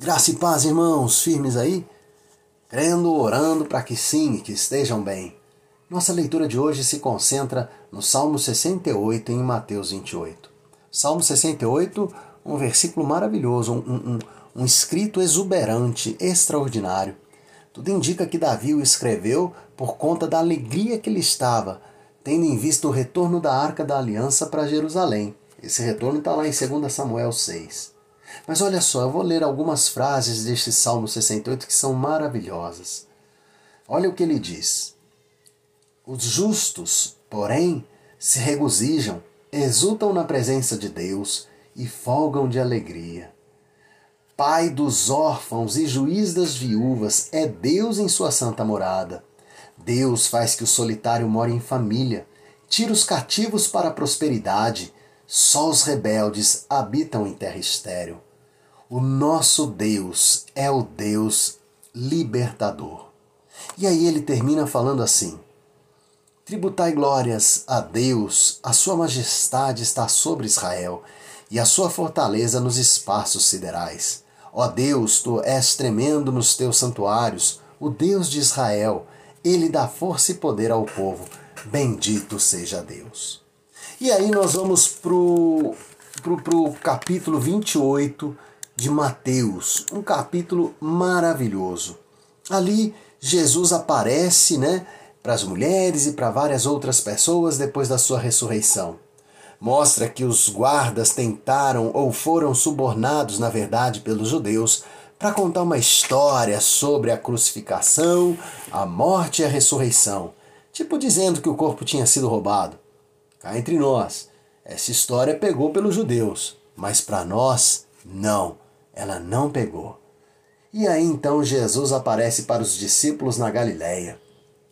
Graça e paz, irmãos, firmes aí? Crendo, orando para que sim, que estejam bem. Nossa leitura de hoje se concentra no Salmo 68 e em Mateus 28. Salmo 68, um versículo maravilhoso, um, um, um escrito exuberante, extraordinário. Tudo indica que Davi o escreveu por conta da alegria que ele estava, tendo em vista o retorno da Arca da Aliança para Jerusalém. Esse retorno está lá em 2 Samuel 6. Mas olha só, eu vou ler algumas frases deste Salmo 68 que são maravilhosas. Olha o que ele diz: Os justos, porém, se regozijam, exultam na presença de Deus e folgam de alegria. Pai dos órfãos e juiz das viúvas, é Deus em sua santa morada. Deus faz que o solitário more em família, tira os cativos para a prosperidade, só os rebeldes habitam em terra estéril. O nosso Deus é o Deus libertador. E aí ele termina falando assim: Tributai glórias a Deus, a sua majestade está sobre Israel, e a sua fortaleza nos espaços siderais. Ó Deus, tu és tremendo nos teus santuários, o Deus de Israel, ele dá força e poder ao povo. Bendito seja Deus. E aí nós vamos pro, pro, pro capítulo 28 de Mateus, um capítulo maravilhoso. Ali Jesus aparece, né, para as mulheres e para várias outras pessoas depois da sua ressurreição. Mostra que os guardas tentaram ou foram subornados, na verdade, pelos judeus para contar uma história sobre a crucificação, a morte e a ressurreição, tipo dizendo que o corpo tinha sido roubado. Cá entre nós, essa história pegou pelos judeus, mas para nós, não ela não pegou. E aí então Jesus aparece para os discípulos na Galileia,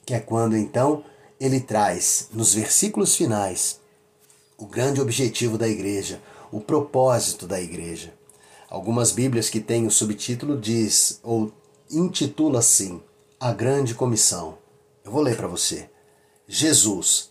que é quando então ele traz nos versículos finais o grande objetivo da igreja, o propósito da igreja. Algumas Bíblias que têm o subtítulo diz ou intitula assim: A Grande Comissão. Eu vou ler para você. Jesus,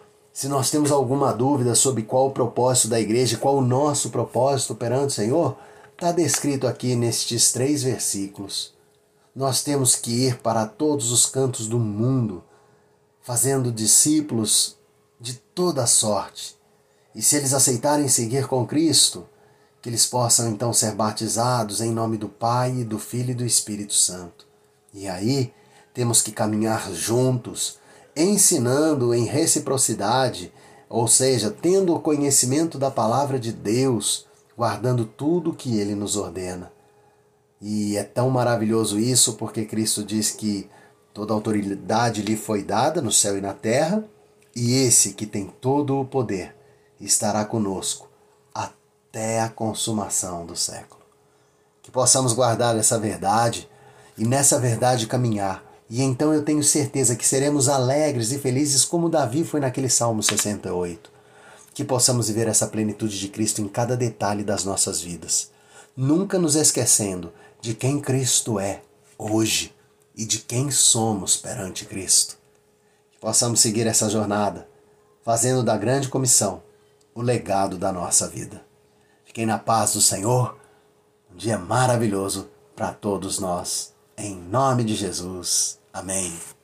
se nós temos alguma dúvida sobre qual o propósito da igreja, qual o nosso propósito perante o Senhor, está descrito aqui nestes três versículos. Nós temos que ir para todos os cantos do mundo, fazendo discípulos de toda sorte. E se eles aceitarem seguir com Cristo, que eles possam então ser batizados em nome do Pai, do Filho e do Espírito Santo. E aí temos que caminhar juntos ensinando em reciprocidade, ou seja, tendo o conhecimento da palavra de Deus, guardando tudo que ele nos ordena. E é tão maravilhoso isso porque Cristo diz que toda autoridade lhe foi dada no céu e na terra, e esse que tem todo o poder estará conosco até a consumação do século. Que possamos guardar essa verdade e nessa verdade caminhar e então eu tenho certeza que seremos alegres e felizes como Davi foi naquele Salmo 68. Que possamos viver essa plenitude de Cristo em cada detalhe das nossas vidas, nunca nos esquecendo de quem Cristo é hoje e de quem somos perante Cristo. Que possamos seguir essa jornada, fazendo da grande comissão o legado da nossa vida. Fiquem na paz do Senhor. Um dia maravilhoso para todos nós. Em nome de Jesus. Amém.